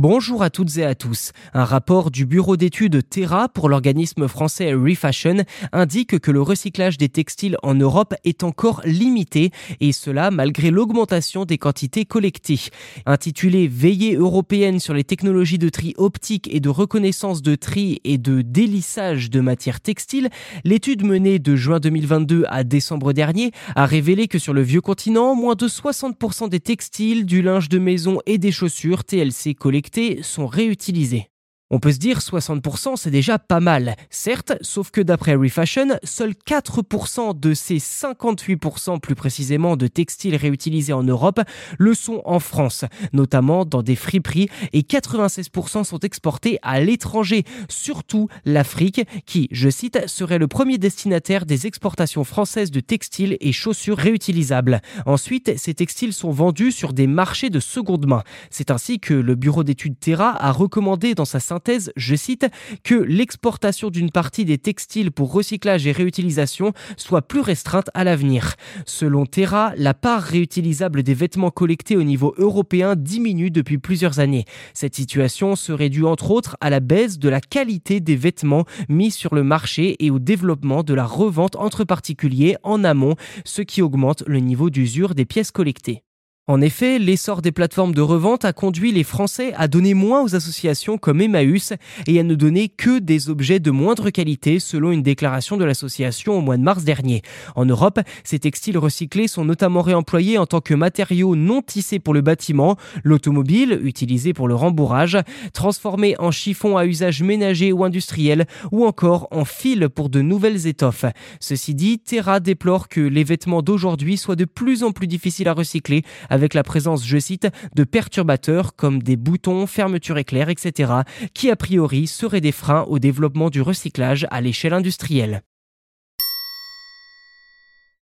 Bonjour à toutes et à tous. Un rapport du bureau d'études Terra pour l'organisme français Refashion indique que le recyclage des textiles en Europe est encore limité et cela malgré l'augmentation des quantités collectées. Intitulé Veillée européenne sur les technologies de tri optique et de reconnaissance de tri et de délissage de matières textiles, l'étude menée de juin 2022 à décembre dernier a révélé que sur le vieux continent, moins de 60% des textiles, du linge de maison et des chaussures TLC collectés sont réutilisés. On peut se dire 60% c'est déjà pas mal, certes, sauf que d'après Refashion, seuls 4% de ces 58% plus précisément de textiles réutilisés en Europe le sont en France, notamment dans des friperies, et 96% sont exportés à l'étranger, surtout l'Afrique, qui, je cite, serait le premier destinataire des exportations françaises de textiles et chaussures réutilisables. Ensuite, ces textiles sont vendus sur des marchés de seconde main. C'est ainsi que le bureau d'études Terra a recommandé dans sa je cite, que l'exportation d'une partie des textiles pour recyclage et réutilisation soit plus restreinte à l'avenir. Selon Terra, la part réutilisable des vêtements collectés au niveau européen diminue depuis plusieurs années. Cette situation serait due entre autres à la baisse de la qualité des vêtements mis sur le marché et au développement de la revente entre particuliers en amont, ce qui augmente le niveau d'usure des pièces collectées. En effet, l'essor des plateformes de revente a conduit les Français à donner moins aux associations comme Emmaüs et à ne donner que des objets de moindre qualité selon une déclaration de l'association au mois de mars dernier. En Europe, ces textiles recyclés sont notamment réemployés en tant que matériaux non tissés pour le bâtiment, l'automobile, utilisé pour le rembourrage, transformés en chiffon à usage ménager ou industriel ou encore en fil pour de nouvelles étoffes. Ceci dit, Terra déplore que les vêtements d'aujourd'hui soient de plus en plus difficiles à recycler avec la présence, je cite, de perturbateurs comme des boutons, fermetures éclairs, etc., qui a priori seraient des freins au développement du recyclage à l'échelle industrielle.